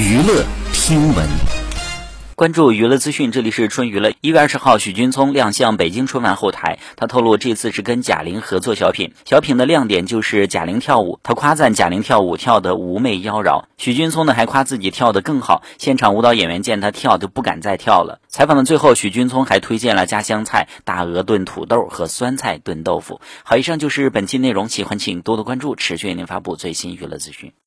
娱乐听闻，关注娱乐资讯。这里是春娱乐，一月二十号，许君聪亮相北京春晚后台。他透露这次是跟贾玲合作小品，小品的亮点就是贾玲跳舞。他夸赞贾玲跳舞跳得妩媚妖娆，许君聪呢还夸自己跳得更好。现场舞蹈演员见他跳都不敢再跳了。采访的最后，许君聪还推荐了家乡菜、大鹅炖土豆和酸菜炖豆腐。好，以上就是本期内容，喜欢请多多关注，持续为您发布最新娱乐资讯。